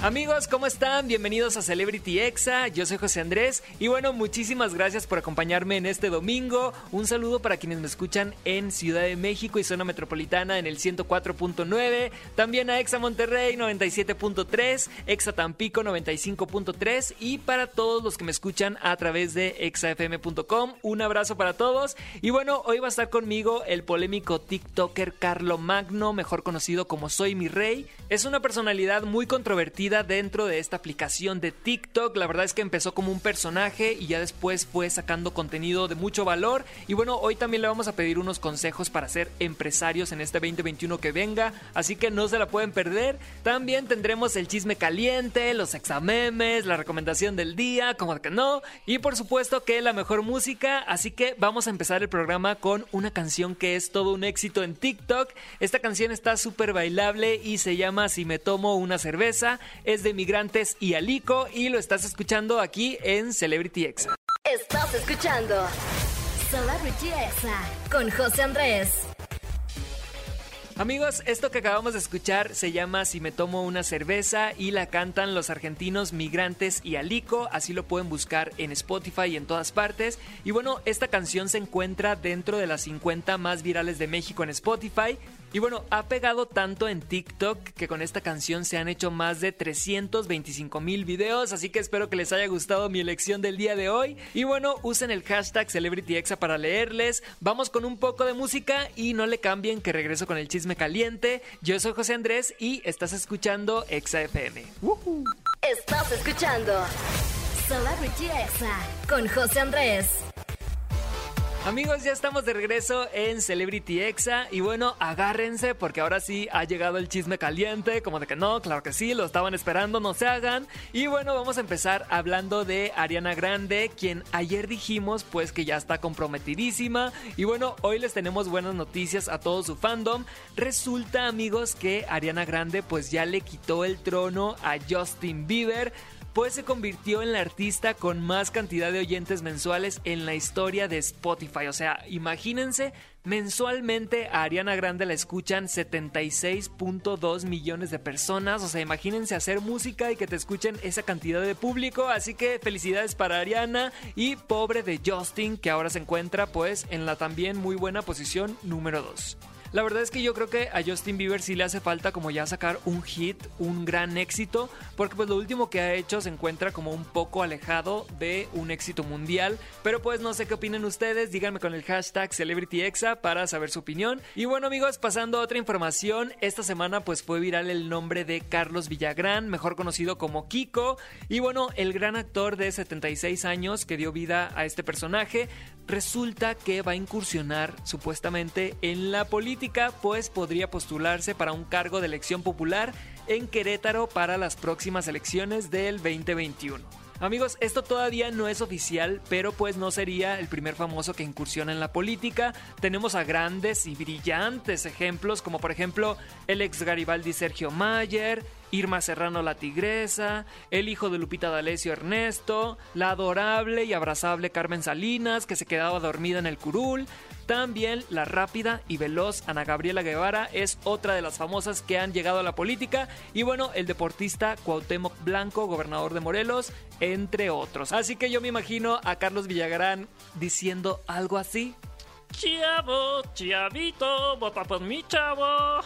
Amigos, ¿cómo están? Bienvenidos a Celebrity Exa. Yo soy José Andrés y bueno, muchísimas gracias por acompañarme en este domingo. Un saludo para quienes me escuchan en Ciudad de México y zona metropolitana en el 104.9, también a Exa Monterrey 97.3, Exa Tampico 95.3 y para todos los que me escuchan a través de exafm.com. Un abrazo para todos y bueno, hoy va a estar conmigo el polémico TikToker Carlo Magno, mejor conocido como Soy mi Rey. Es una personalidad muy controvertida dentro de esta aplicación de TikTok. La verdad es que empezó como un personaje y ya después fue sacando contenido de mucho valor. Y bueno, hoy también le vamos a pedir unos consejos para ser empresarios en este 2021 que venga. Así que no se la pueden perder. También tendremos el chisme caliente, los examemes, la recomendación del día, como que no. Y por supuesto que la mejor música. Así que vamos a empezar el programa con una canción que es todo un éxito en TikTok. Esta canción está súper bailable y se llama Si me tomo una cerveza es de Migrantes y Alico y lo estás escuchando aquí en Celebrity Exa. Estás escuchando Celebrity Exa con José Andrés. Amigos, esto que acabamos de escuchar se llama Si me tomo una cerveza y la cantan los argentinos Migrantes y Alico, así lo pueden buscar en Spotify y en todas partes. Y bueno, esta canción se encuentra dentro de las 50 más virales de México en Spotify, y bueno, ha pegado tanto en TikTok que con esta canción se han hecho más de 325 mil videos, así que espero que les haya gustado mi elección del día de hoy. Y bueno, usen el hashtag CelebrityExa para leerles. Vamos con un poco de música y no le cambien que regreso con el chisme caliente. Yo soy José Andrés y estás escuchando Exa FM. Estás escuchando Celebrity Exa con José Andrés. Amigos, ya estamos de regreso en Celebrity Exa y bueno, agárrense porque ahora sí ha llegado el chisme caliente, como de que no, claro que sí, lo estaban esperando, no se hagan. Y bueno, vamos a empezar hablando de Ariana Grande, quien ayer dijimos pues que ya está comprometidísima y bueno, hoy les tenemos buenas noticias a todo su fandom. Resulta, amigos, que Ariana Grande pues ya le quitó el trono a Justin Bieber pues se convirtió en la artista con más cantidad de oyentes mensuales en la historia de Spotify. O sea, imagínense, mensualmente a Ariana Grande la escuchan 76.2 millones de personas. O sea, imagínense hacer música y que te escuchen esa cantidad de público. Así que felicidades para Ariana y pobre de Justin, que ahora se encuentra pues en la también muy buena posición número 2. La verdad es que yo creo que a Justin Bieber sí le hace falta como ya sacar un hit, un gran éxito, porque pues lo último que ha hecho se encuentra como un poco alejado de un éxito mundial, pero pues no sé qué opinen ustedes, díganme con el hashtag CelebrityExa para saber su opinión. Y bueno amigos, pasando a otra información, esta semana pues fue viral el nombre de Carlos Villagrán, mejor conocido como Kiko, y bueno, el gran actor de 76 años que dio vida a este personaje, resulta que va a incursionar supuestamente en la política, pues podría postularse para un cargo de elección popular en Querétaro para las próximas elecciones del 2021. Amigos, esto todavía no es oficial, pero pues no sería el primer famoso que incursiona en la política. Tenemos a grandes y brillantes ejemplos, como por ejemplo el ex Garibaldi Sergio Mayer, Irma Serrano la Tigresa, el hijo de Lupita D'Alessio Ernesto, la adorable y abrazable Carmen Salinas, que se quedaba dormida en el curul, también la rápida y veloz Ana Gabriela Guevara es otra de las famosas que han llegado a la política. Y bueno, el deportista Cuauhtémoc Blanco, gobernador de Morelos, entre otros. Así que yo me imagino a Carlos Villagrán diciendo algo así. Chavo, chavito, vota por mi chavo.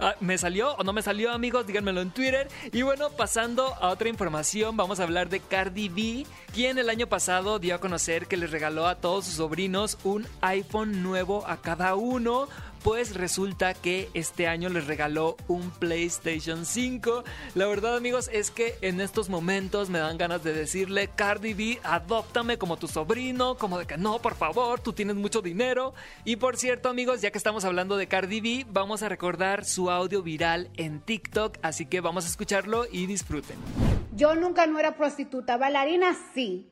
Ah, ¿Me salió o no me salió, amigos? Díganmelo en Twitter. Y bueno, pasando a otra información, vamos a hablar de Cardi B, quien el año pasado dio a conocer que le regaló a todos sus sobrinos un iPhone nuevo a cada uno pues resulta que este año les regaló un PlayStation 5. La verdad amigos es que en estos momentos me dan ganas de decirle, Cardi B, adóptame como tu sobrino, como de que no, por favor, tú tienes mucho dinero. Y por cierto amigos, ya que estamos hablando de Cardi B, vamos a recordar su audio viral en TikTok, así que vamos a escucharlo y disfruten. Yo nunca no era prostituta, bailarina sí.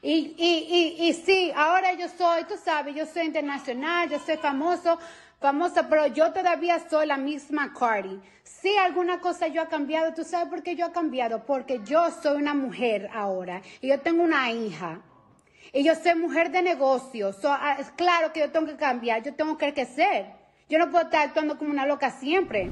Y, y, y, y sí, ahora yo soy, tú sabes, yo soy internacional, yo soy famoso, famosa, pero yo todavía soy la misma Cardi. Sí, alguna cosa yo he cambiado. ¿Tú sabes por qué yo he cambiado? Porque yo soy una mujer ahora y yo tengo una hija. Y yo soy mujer de negocios. Ah, es claro que yo tengo que cambiar, yo tengo que crecer. Yo no puedo estar actuando como una loca siempre.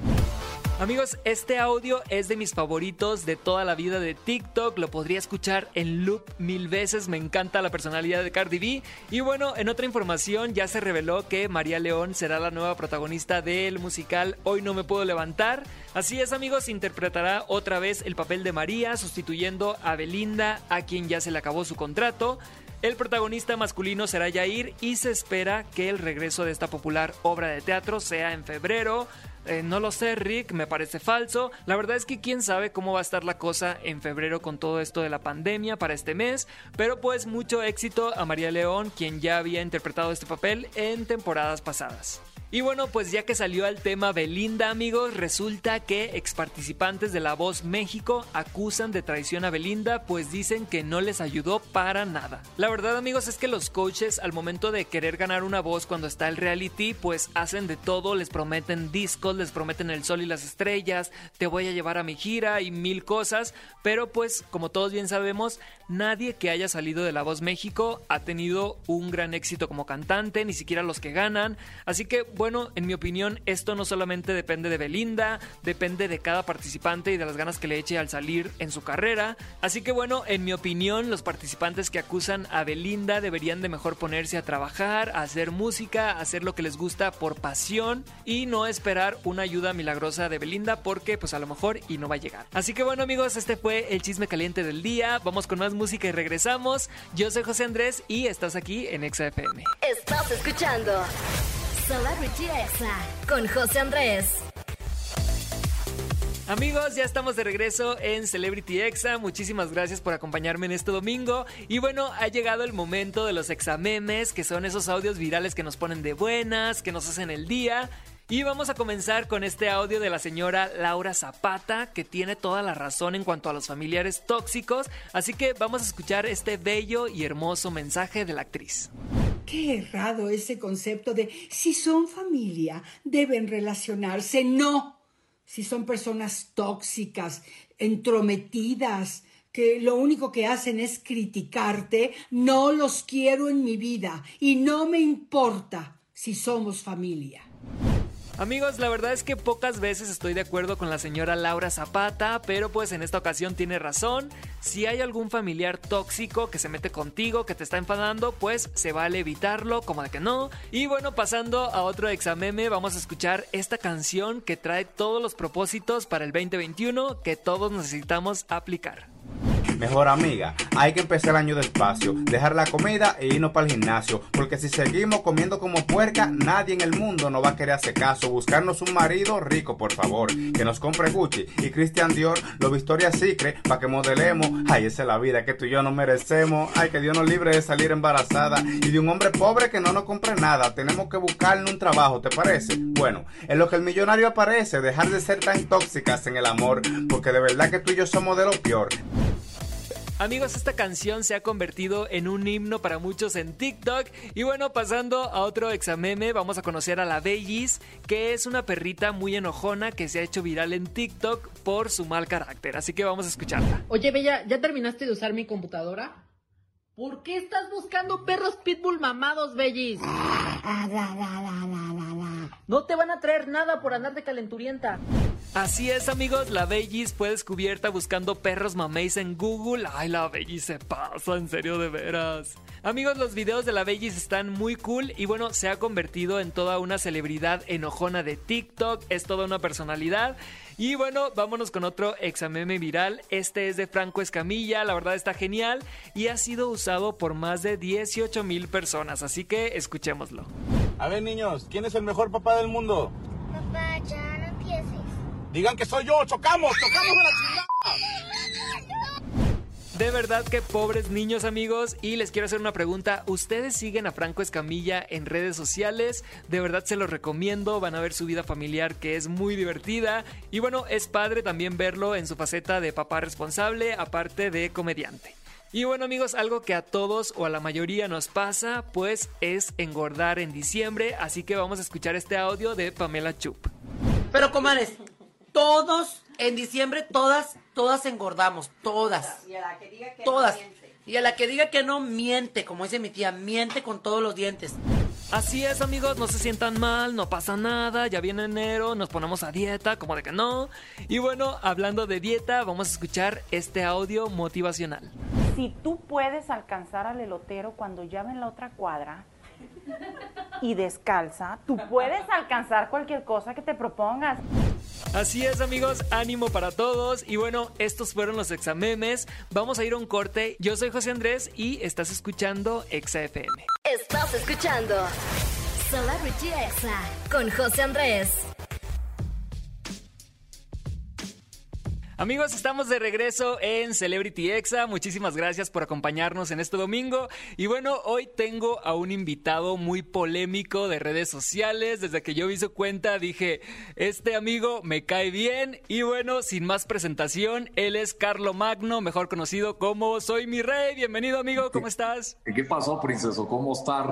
Amigos, este audio es de mis favoritos de toda la vida de TikTok. Lo podría escuchar en loop mil veces. Me encanta la personalidad de Cardi B. Y bueno, en otra información ya se reveló que María León será la nueva protagonista del musical Hoy no me puedo levantar. Así es, amigos, interpretará otra vez el papel de María, sustituyendo a Belinda, a quien ya se le acabó su contrato. El protagonista masculino será Jair y se espera que el regreso de esta popular obra de teatro sea en febrero. Eh, no lo sé, Rick, me parece falso. La verdad es que quién sabe cómo va a estar la cosa en febrero con todo esto de la pandemia para este mes. Pero pues mucho éxito a María León, quien ya había interpretado este papel en temporadas pasadas. Y bueno, pues ya que salió al tema Belinda, amigos, resulta que ex participantes de La Voz México acusan de traición a Belinda, pues dicen que no les ayudó para nada. La verdad, amigos, es que los coaches al momento de querer ganar una voz cuando está el reality, pues hacen de todo, les prometen discos, les prometen el sol y las estrellas, te voy a llevar a mi gira y mil cosas, pero pues como todos bien sabemos, nadie que haya salido de La Voz México ha tenido un gran éxito como cantante, ni siquiera los que ganan, así que bueno, en mi opinión, esto no solamente depende de Belinda, depende de cada participante y de las ganas que le eche al salir en su carrera. Así que bueno, en mi opinión, los participantes que acusan a Belinda deberían de mejor ponerse a trabajar, a hacer música, a hacer lo que les gusta por pasión y no esperar una ayuda milagrosa de Belinda porque pues a lo mejor y no va a llegar. Así que bueno amigos, este fue el chisme caliente del día. Vamos con más música y regresamos. Yo soy José Andrés y estás aquí en XFM. Estás escuchando Celebrity Exa con José Andrés. Amigos, ya estamos de regreso en Celebrity Exa. Muchísimas gracias por acompañarme en este domingo. Y bueno, ha llegado el momento de los examemes, que son esos audios virales que nos ponen de buenas, que nos hacen el día. Y vamos a comenzar con este audio de la señora Laura Zapata, que tiene toda la razón en cuanto a los familiares tóxicos. Así que vamos a escuchar este bello y hermoso mensaje de la actriz. Qué errado ese concepto de si son familia, deben relacionarse. No. Si son personas tóxicas, entrometidas, que lo único que hacen es criticarte, no los quiero en mi vida y no me importa si somos familia. Amigos, la verdad es que pocas veces estoy de acuerdo con la señora Laura Zapata, pero pues en esta ocasión tiene razón. Si hay algún familiar tóxico que se mete contigo, que te está enfadando, pues se vale evitarlo, como de que no. Y bueno, pasando a otro exameme, vamos a escuchar esta canción que trae todos los propósitos para el 2021 que todos necesitamos aplicar. Mejor amiga, hay que empezar el año despacio, dejar la comida e irnos para el gimnasio, porque si seguimos comiendo como puerca, nadie en el mundo nos va a querer hacer caso. Buscarnos un marido rico, por favor, que nos compre Gucci y Christian Dior, lo Victoria's Secret, para que modelemos. Ay, esa es la vida que tú y yo no merecemos. Ay, que Dios nos libre de salir embarazada y de un hombre pobre que no nos compre nada. Tenemos que buscarle un trabajo, ¿te parece? Bueno, en lo que el millonario aparece, dejar de ser tan tóxicas en el amor, porque de verdad que tú y yo somos de lo peor. Amigos, esta canción se ha convertido en un himno para muchos en TikTok. Y bueno, pasando a otro exameme, vamos a conocer a la Bellis, que es una perrita muy enojona que se ha hecho viral en TikTok por su mal carácter. Así que vamos a escucharla. Oye, Bella, ¿ya terminaste de usar mi computadora? ¿Por qué estás buscando perros pitbull mamados, Bellis? No te van a traer nada por andar de calenturienta. Así es, amigos, la Bellis fue descubierta buscando perros mameis en Google. Ay, la Bellis se pasa, en serio, de veras. Amigos, los videos de la Bellis están muy cool y bueno, se ha convertido en toda una celebridad enojona de TikTok. Es toda una personalidad. Y bueno, vámonos con otro exameme viral. Este es de Franco Escamilla, la verdad está genial y ha sido usado por más de 18 mil personas, así que escuchémoslo. A ver niños, ¿quién es el mejor papá del mundo? Papá, ya no empieces. Digan que soy yo, chocamos, chocamos a la chingada. De verdad que pobres niños amigos y les quiero hacer una pregunta. ¿Ustedes siguen a Franco Escamilla en redes sociales? De verdad se los recomiendo, van a ver su vida familiar que es muy divertida y bueno, es padre también verlo en su faceta de papá responsable aparte de comediante. Y bueno amigos, algo que a todos o a la mayoría nos pasa, pues es engordar en diciembre, así que vamos a escuchar este audio de Pamela Chup. Pero comadres, todos en diciembre, todas, todas engordamos, todas. Y a la que diga que todas. no miente. Y a la que diga que no miente, como dice mi tía, miente con todos los dientes. Así es amigos, no se sientan mal, no pasa nada, ya viene enero, nos ponemos a dieta, como de que no. Y bueno, hablando de dieta, vamos a escuchar este audio motivacional. Si tú puedes alcanzar al elotero cuando ya va en la otra cuadra y descalza, tú puedes alcanzar cualquier cosa que te propongas. Así es amigos, ánimo para todos. Y bueno, estos fueron los examemes. Vamos a ir a un corte. Yo soy José Andrés y estás escuchando Exa FM. Estás escuchando Celebrity Exa con José Andrés. Amigos, estamos de regreso en Celebrity Exa. Muchísimas gracias por acompañarnos en este domingo. Y bueno, hoy tengo a un invitado muy polémico de redes sociales. Desde que yo vi su cuenta dije, este amigo me cae bien. Y bueno, sin más presentación, él es Carlo Magno, mejor conocido como Soy mi rey. Bienvenido amigo, ¿cómo estás? ¿Qué pasó, princeso? ¿Cómo estás?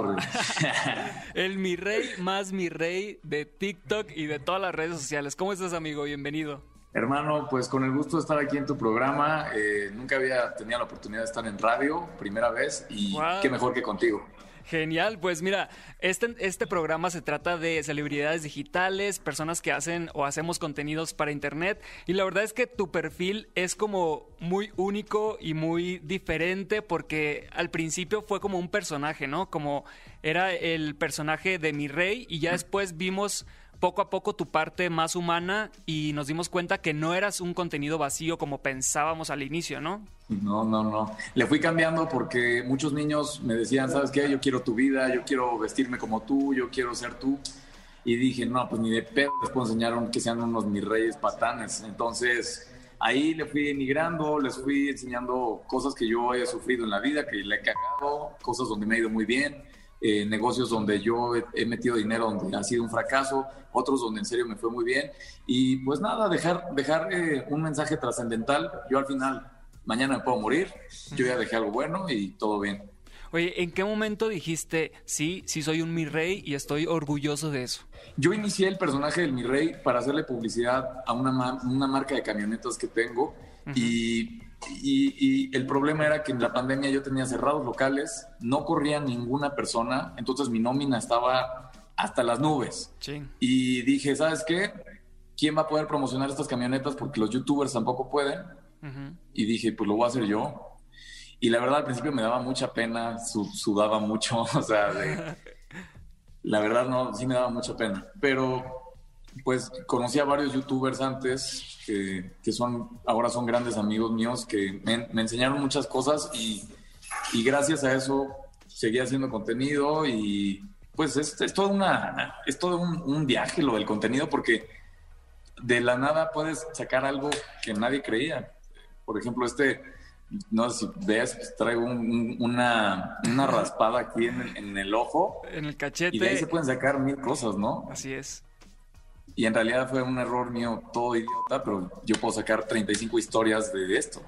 El mi rey más mi rey de TikTok y de todas las redes sociales. ¿Cómo estás amigo? Bienvenido. Hermano, pues con el gusto de estar aquí en tu programa. Eh, nunca había tenido la oportunidad de estar en radio, primera vez, y Wow. qué mejor que contigo. Genial, pues mira, este, este programa se trata de celebridades digitales, personas que hacen o hacemos contenidos para internet y la verdad es que tu perfil es como muy único y muy diferente porque al principio fue como un personaje, ¿no? Como era el personaje de mi rey y ya después vimos poco a poco tu parte más humana y nos dimos cuenta que no eras un contenido vacío como pensábamos al inicio, ¿no? No, no, no. Le fui cambiando porque muchos niños me decían, ¿sabes qué? Yo quiero tu vida, yo quiero vestirme como tú, yo quiero ser tú. Y dije, no, pues ni de pedo les puedo enseñar que sean unos mis reyes patanes. Entonces, ahí le fui emigrando, les fui enseñando cosas que yo he sufrido en la vida, que le he cagado, cosas donde me ha ido muy bien, eh, negocios donde yo he, he metido dinero donde ha sido un fracaso, otros donde en serio me fue muy bien. Y pues nada, dejar, dejar eh, un mensaje trascendental. Yo al final, mañana me puedo morir, yo ya dejé algo bueno y todo bien. Oye, ¿en qué momento dijiste, sí, sí soy un mi rey y estoy orgulloso de eso? Yo inicié el personaje del Mi Rey para hacerle publicidad a una, ma- una marca de camionetas que tengo y, y- y el problema era que en la pandemia yo tenía cerrados locales, no corría ninguna persona, entonces mi nómina estaba hasta las nubes. Sí. Y dije, ¿sabes qué? ¿Quién va a poder promocionar estas camionetas? Porque los youtubers tampoco pueden. Y dije, pues lo voy a hacer yo. Y la verdad al principio me daba mucha pena, su- sudaba mucho, o sea, de- la verdad no, sí me daba mucha pena. Pero pues conocí a varios youtubers antes que, que son, ahora son grandes amigos míos que me, me enseñaron muchas cosas y, y gracias a eso seguí haciendo contenido y pues es, es todo, una, es todo un, un viaje lo del contenido porque de la nada puedes sacar algo que nadie creía. Por ejemplo, este, no sé si ves, pues, traigo un- un- una, una raspada aquí en el, en el ojo. En el cachete. Y de ahí se pueden sacar mil cosas, ¿no? Así es. Y en realidad fue un error mío todo idiota, pero yo puedo sacar 35 historias de esto.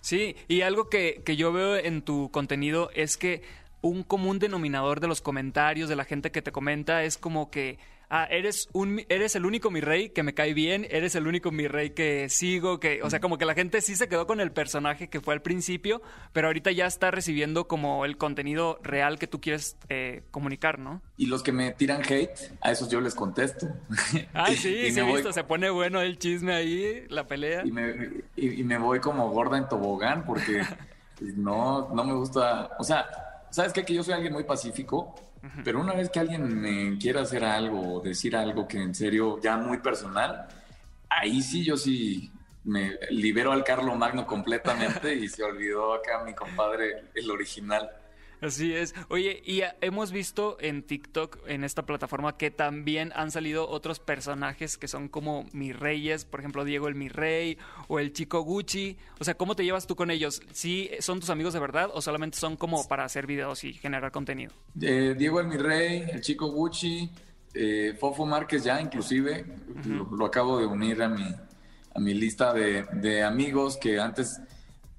Sí, y algo que, que yo veo en tu contenido es que un común denominador de los comentarios, de la gente que te comenta, es como que, ah, eres, un, eres el único mi rey que me cae bien, eres el único mi rey que sigo, que, o sea, como que la gente sí se quedó con el personaje que fue al principio, pero ahorita ya está recibiendo como el contenido real que tú quieres eh, comunicar, ¿no? Y los que me tiran hate, a esos yo les contesto. Ah, sí, sí, voy- visto, se pone bueno el chisme ahí, la pelea. y me, y, y me voy como gorda en tobogán porque pues, no, no me gusta. O sea, ¿sabes qué? Que yo soy alguien muy pacífico, pero una vez que alguien me quiera hacer algo o decir algo que en serio ya muy personal, ahí sí yo sí me libero al Carlo Magno completamente y se olvidó acá mi compadre, el original. Así es. Oye, y ah, hemos visto en TikTok, en esta plataforma, que también han salido otros personajes que son como mis reyes, por ejemplo, Diego el mi rey o el chico Gucci. O sea, ¿cómo te llevas tú con ellos? ¿Sí son tus amigos de verdad o solamente son como para hacer videos y generar contenido? Eh, Diego el mi rey, el chico Gucci, eh, Fofo Márquez ya inclusive, lo, lo acabo de unir a mi, a mi lista de, de amigos que antes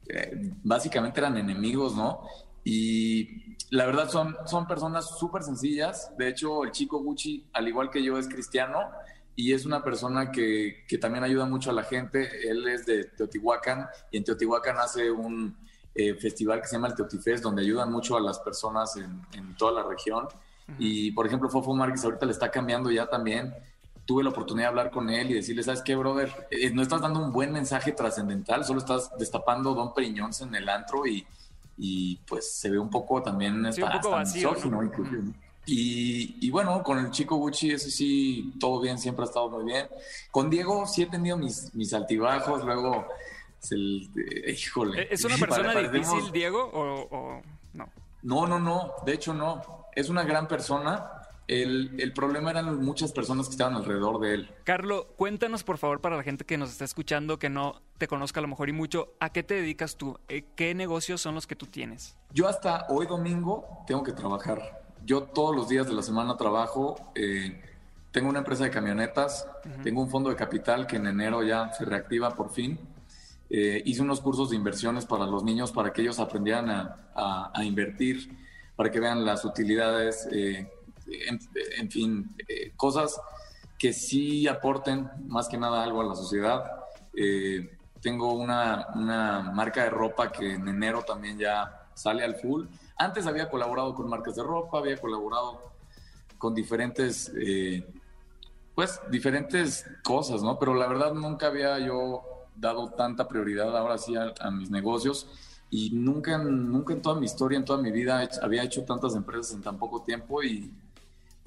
eh, básicamente eran enemigos, ¿no? Y la verdad son, son personas súper sencillas. De hecho, el chico Gucci, al igual que yo, es cristiano y es una persona que, que también ayuda mucho a la gente. Él es de Teotihuacán y en Teotihuacán hace un eh, festival que se llama el Teotifest, donde ayudan mucho a las personas en, en toda la región. Y, por ejemplo, Fofo Márquez ahorita le está cambiando ya también tuve la oportunidad de hablar con él y decirle, ¿sabes qué, brother? Eh, no estás dando un buen mensaje trascendental, solo estás destapando Don Periñón en el antro y, y pues se ve un poco también sí, un poco vacío, ¿no? y, y, bueno, con el chico Gucci, eso sí, todo bien, siempre ha estado muy bien. Con Diego sí he tenido mis, mis altibajos, luego, es el, eh, híjole. ¿Es una persona difícil, Diego, o, o no? No, no, no, de hecho no. Es una gran persona, el, el, problema eran muchas personas que estaban alrededor de él. Carlo, cuéntanos por favor para la gente que nos está escuchando, que no te conozca a lo mejor y mucho, ¿a qué te dedicas tú? Eh, ¿Qué negocios son los que tú tienes? Yo hasta hoy domingo tengo que trabajar. Yo todos los días de la semana trabajo. Eh, tengo una empresa de camionetas, uh -huh. tengo un fondo de capital que en enero ya se reactiva por fin. Eh, hice unos cursos de inversiones para los niños para que ellos aprendieran a, a, a invertir, para que vean las utilidades. Eh, en, en, fin, eh, cosas que sí aporten más que nada algo a la sociedad. Eh, tengo una, una, marca de ropa que en enero también ya sale al full. Antes había colaborado con marcas de ropa, había colaborado con diferentes, eh, pues, diferentes cosas, ¿no? Pero la verdad nunca había yo dado tanta prioridad ahora sí a, a mis negocios y nunca, nunca en toda mi historia, en toda mi vida había hecho tantas empresas en tan poco tiempo y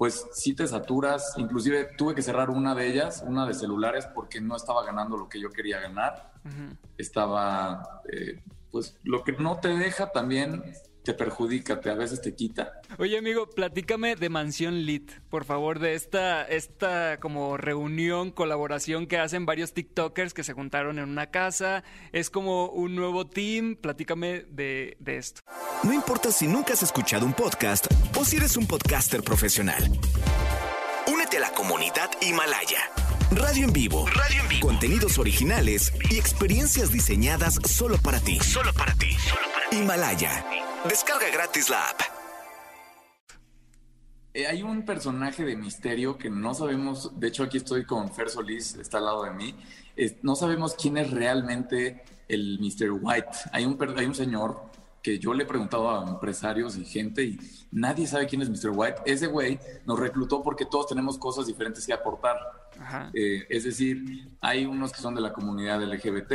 pues sí te saturas. Inclusive tuve que cerrar una de ellas, una de celulares, porque no estaba ganando lo que yo quería ganar. Uh -huh. Estaba, eh, pues lo que no te deja también te perjudica, te, a veces te quita. Oye, amigo, platícame de Mansión Lit, por favor, de esta, esta como reunión, colaboración que hacen varios TikTokers que se juntaron en una casa. Es como un nuevo team. Platícame de, de esto. No importa si nunca has escuchado un podcast o si eres un podcaster profesional. Únete a la comunidad Himalaya. Radio en vivo. Radio en vivo. Contenidos originales y experiencias diseñadas solo para ti. Solo para ti. Solo para ti. Himalaya. Descarga gratis la app. Eh, hay un personaje de misterio que no sabemos, de hecho aquí estoy con Fer Solís, está al lado de mí, eh, no sabemos quién es realmente el Mr. White. Hay un, hay un señor que yo le he preguntado a empresarios y gente y nadie sabe quién es Mr. White. Ese güey nos reclutó porque todos tenemos cosas diferentes que aportar. Eh, es decir, hay unos que son de la comunidad LGBT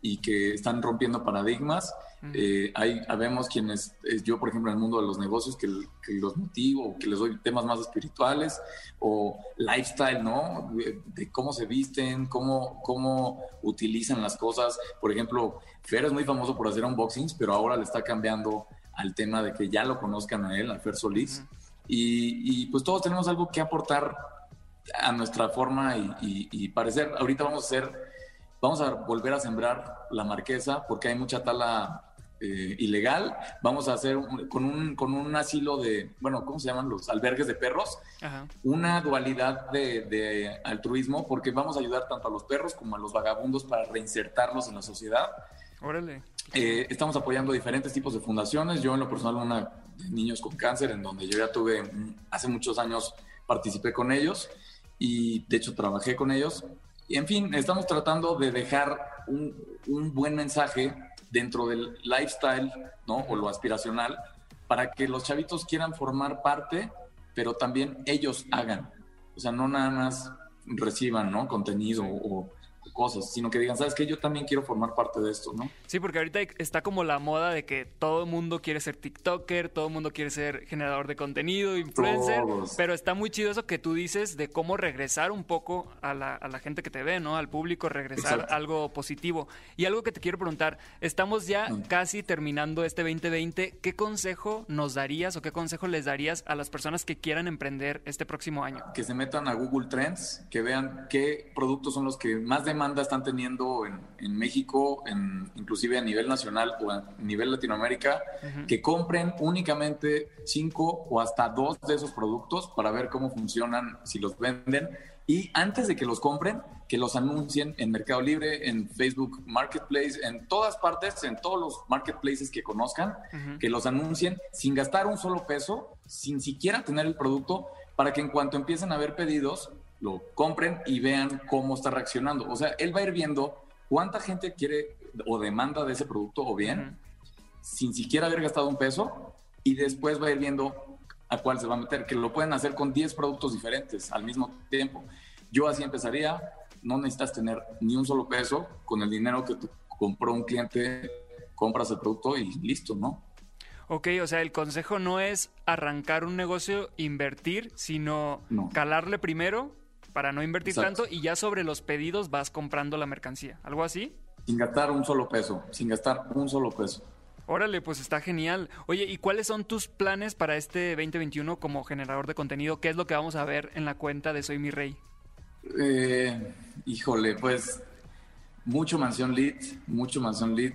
y que están rompiendo paradigmas. Uh -huh. eh, hay, habemos quienes, eh, yo por ejemplo en el mundo de los negocios, que, que, los motivo, que les doy temas más espirituales o lifestyle, ¿no? De, de cómo se visten, cómo, cómo utilizan las cosas. Por ejemplo, Fer es muy famoso por hacer unboxings, pero ahora le está cambiando al tema de que ya lo conozcan a él, a Fer Solís. Uh -huh. y, y, pues todos tenemos algo que aportar a nuestra forma y, y, y, parecer. Ahorita vamos a hacer, vamos a volver a sembrar la marquesa porque hay mucha tala eh, ilegal. Vamos a hacer un, con, un, con un asilo de, bueno, ¿cómo se llaman los albergues de perros? Ajá. Una dualidad de, de, altruismo porque vamos a ayudar tanto a los perros como a los vagabundos para reinsertarlos en la sociedad. Órale. Eh, estamos apoyando diferentes tipos de fundaciones. Yo en lo personal una de niños con cáncer en donde yo ya tuve, hace muchos años participé con ellos y de hecho trabajé con ellos. Y en fin, estamos tratando de dejar un, un buen mensaje dentro del lifestyle, ¿no? O lo aspiracional, para que los chavitos quieran formar parte, pero también ellos hagan. O sea, no nada más reciban, ¿no? Contenido o cosas, sino que digan, ¿sabes qué? Yo también quiero formar parte de esto, ¿no? Sí, porque ahorita está como la moda de que todo el mundo quiere ser TikToker, todo el mundo quiere ser generador de contenido, influencer, Todos. pero está muy chido eso que tú dices de cómo regresar un poco a la, a la gente que te ve, ¿no? Al público, regresar Exacto. algo positivo. Y algo que te quiero preguntar, estamos ya mm. casi terminando este 2020, ¿qué consejo nos darías o qué consejo les darías a las personas que quieran emprender este próximo año? Que se metan a Google Trends, que vean qué productos son los que más demanda demanda están teniendo en, en México, en, inclusive a nivel nacional o a nivel Latinoamérica, uh -huh. que compren únicamente cinco o hasta dos de esos productos para ver cómo funcionan, si los venden Y antes de que los compren, que los anuncien en Mercado Libre, en Facebook Marketplace, en todas partes, en todos los marketplaces que conozcan, que los anuncien sin gastar un solo peso, sin siquiera tener el producto, para que en cuanto empiecen a ver pedidos, lo compren y vean cómo está reaccionando. O sea, él va a ir viendo cuánta gente quiere o demanda de ese producto o bien, sin siquiera haber gastado un peso, y después va a ir viendo a cuál se va a meter, que lo pueden hacer con 10 productos diferentes al mismo tiempo. Yo así empezaría, no necesitas tener ni un solo peso, con el dinero que te compró un cliente, compras el producto y listo, ¿no? Ok, o sea, el consejo no es arrancar un negocio, invertir, sino calarle primero para no invertir tanto y ya sobre los pedidos vas comprando la mercancía. ¿Algo así? Sin gastar un solo peso, sin gastar un solo peso. Órale, pues está genial. Oye, ¿y cuáles son tus planes para este 2021 como generador de contenido? ¿Qué es lo que vamos a ver en la cuenta de Soy Mi Rey? Eh, híjole, pues mucho Mansión Lead, mucho Mansión Lead.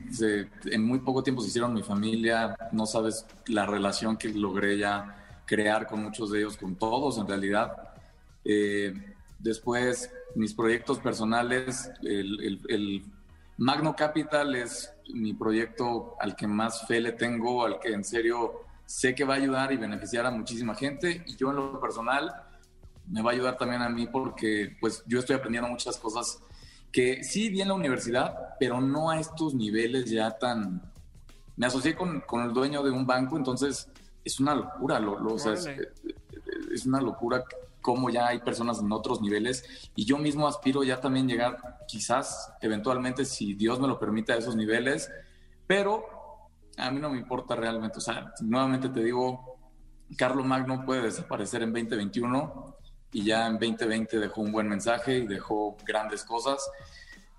en muy poco tiempo se hicieron mi familia. No sabes la relación que logré ya crear con muchos de ellos, con todos en realidad. Eh, después, mis proyectos personales, el, el Magno Capital es mi proyecto al que más fe le tengo, al que en serio sé que va a ayudar y beneficiar a muchísima gente. Y yo en lo personal me va a ayudar también a mí porque pues yo estoy aprendiendo muchas cosas que sí vi en la universidad, pero no a estos niveles ya tan... Me asocié con, con el dueño de un banco, entonces es una locura, lo, lo o sea, es, es, una locura cómo ya hay personas en otros niveles y yo mismo aspiro ya también llegar quizás eventualmente si Dios me lo permite a esos niveles, pero a mí no me importa realmente, o sea, nuevamente te digo, Carlos Magno puede desaparecer en 2021 y ya en 2020 dejó un buen mensaje y dejó grandes cosas,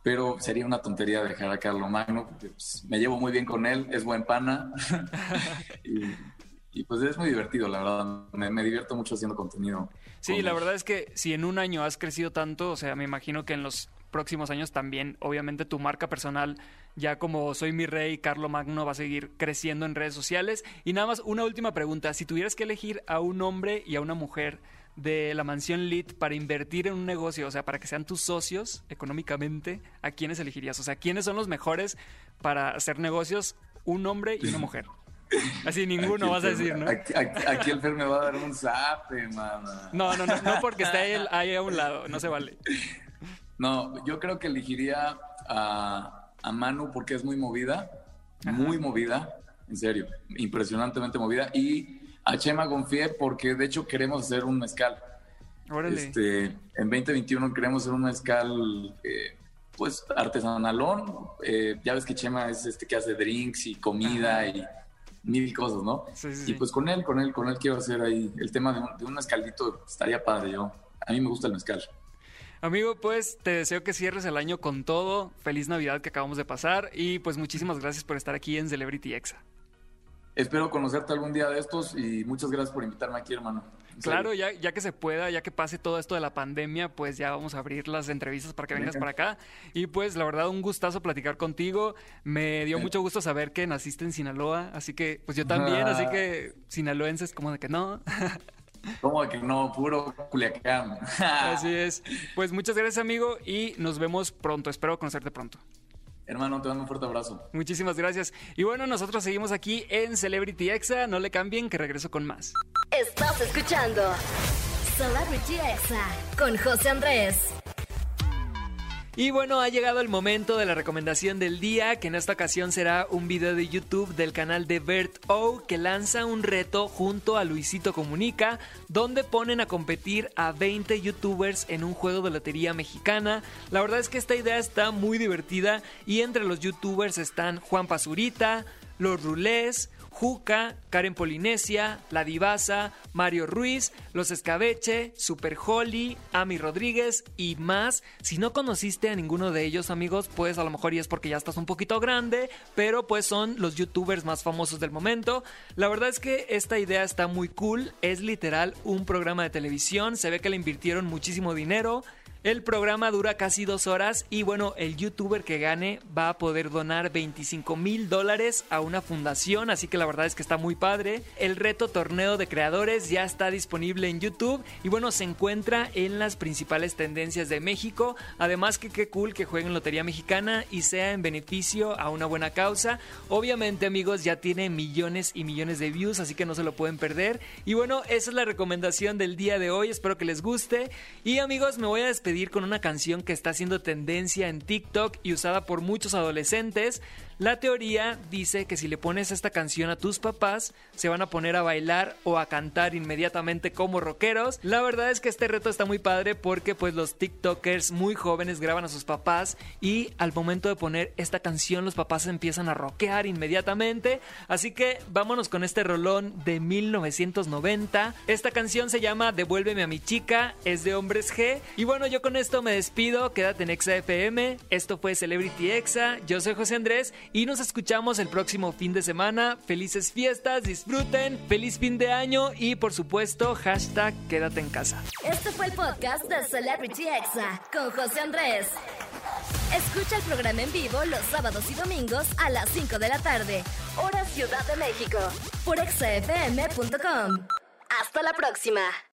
pero sería una tontería dejar a Carlos Magno porque pues, me llevo muy bien con él, es buen pana. Y, y, pues es muy divertido, la verdad, me, me divierto mucho haciendo contenido. Sí, la verdad es que si en un año has crecido tanto, o sea, me imagino que en los próximos años también, obviamente tu marca personal, ya como soy mi rey, Carlo Magno, va a seguir creciendo en redes sociales. Y nada más, una última pregunta, si tuvieras que elegir a un hombre y a una mujer de la mansión Lit para invertir en un negocio, o sea, para que sean tus socios económicamente, ¿a quiénes elegirías? O sea, ¿quiénes son los mejores para hacer negocios? Un hombre y una mujer. Así ninguno vas a decir, ¿no? Aquí, el Fer me va a dar un zape, mamá. No, no, no, no porque está él ahí a un lado, no se vale. No, yo creo que elegiría a, a Manu porque es muy movida, muy movida, en serio, impresionantemente movida. Y a Chema Gonfie porque de hecho queremos hacer un mezcal. Órale. Este, en 2021 queremos hacer un mezcal, eh, pues artesanalón. Eh, ya ves que Chema es este que hace drinks y comida y mil cosas, ¿no? y pues con él, con él, con él quiero hacer ahí el tema de un, de un estaría padre yo. A mí me gusta el mezcal. Amigo, pues te deseo que cierres el año con todo. Feliz Navidad que acabamos de pasar y pues muchísimas gracias por estar aquí en Celebrity Exa. Espero conocerte algún día de estos y muchas gracias por invitarme aquí, hermano. Claro, ya, ya que se pueda, ya que pase todo esto de la pandemia, pues ya vamos a abrir las entrevistas para que vengas para acá. Y pues la verdad, un gustazo platicar contigo. Me dio mucho gusto saber que naciste en Sinaloa, así que pues yo también, así que sinaloenses como de que no. Como de que no, puro Culiacán. Así es. Pues muchas gracias, amigo, y nos vemos pronto. Espero conocerte pronto. Hermano, te mando un fuerte abrazo. Muchísimas gracias. Y bueno, nosotros seguimos aquí en Celebrity Exa. No le cambien, que regreso con más. Estás escuchando Celebrity Exa con José Andrés. Y bueno, ha llegado el momento de la recomendación del día, que en esta ocasión será un video de YouTube del canal de Bert O, que lanza un reto junto a Luisito Comunica, donde ponen a competir a 20 youtubers en un juego de lotería mexicana. La verdad es que esta idea está muy divertida y entre los youtubers están Juan Pazurita, Los Rulés, Juca, Karen Polinesia, La Divasa, Mario Ruiz, Los Escabeche, Super Holly, Ami Rodríguez y más. Si no conociste a ninguno de ellos, amigos, pues a lo mejor es porque ya estás un poquito grande, pero pues son los youtubers más famosos del momento. La verdad es que esta idea está muy cool, es literal un programa de televisión, se ve que le invirtieron muchísimo dinero. El programa dura casi dos horas y bueno, el youtuber que gane va a poder donar 25 mil dólares a una fundación, así que la verdad es que está muy padre. El reto torneo de creadores ya está disponible en YouTube y bueno, se encuentra en las principales tendencias de México. Además que qué cool que jueguen Lotería Mexicana y sea en beneficio a una buena causa. Obviamente amigos ya tiene millones y millones de views, así que no se lo pueden perder. Y bueno, esa es la recomendación del día de hoy, espero que les guste. Y amigos, me voy a con una canción que está haciendo tendencia en TikTok y usada por muchos adolescentes. La teoría dice que si le pones esta canción a tus papás, se van a poner a bailar o a cantar inmediatamente como rockeros. La verdad es que este reto está muy padre porque pues los TikTokers muy jóvenes graban a sus papás y al momento de poner esta canción los papás empiezan a rockear inmediatamente. Así que vámonos con este rolón de 1990. Esta canción se llama Devuélveme a mi chica, es de Hombres G. Y bueno, yo con esto me despido, quédate en Exa FM. Esto fue Celebrity Exa, yo soy José Andrés y nos escuchamos el próximo fin de semana. Felices fiestas, disfruten, feliz fin de año y por supuesto, hashtag quédate en casa. Este fue el podcast de Celebrity Exa con José Andrés. Escucha el programa en vivo los sábados y domingos a las 5 de la tarde, hora Ciudad de México, por exafm.com. Hasta la próxima.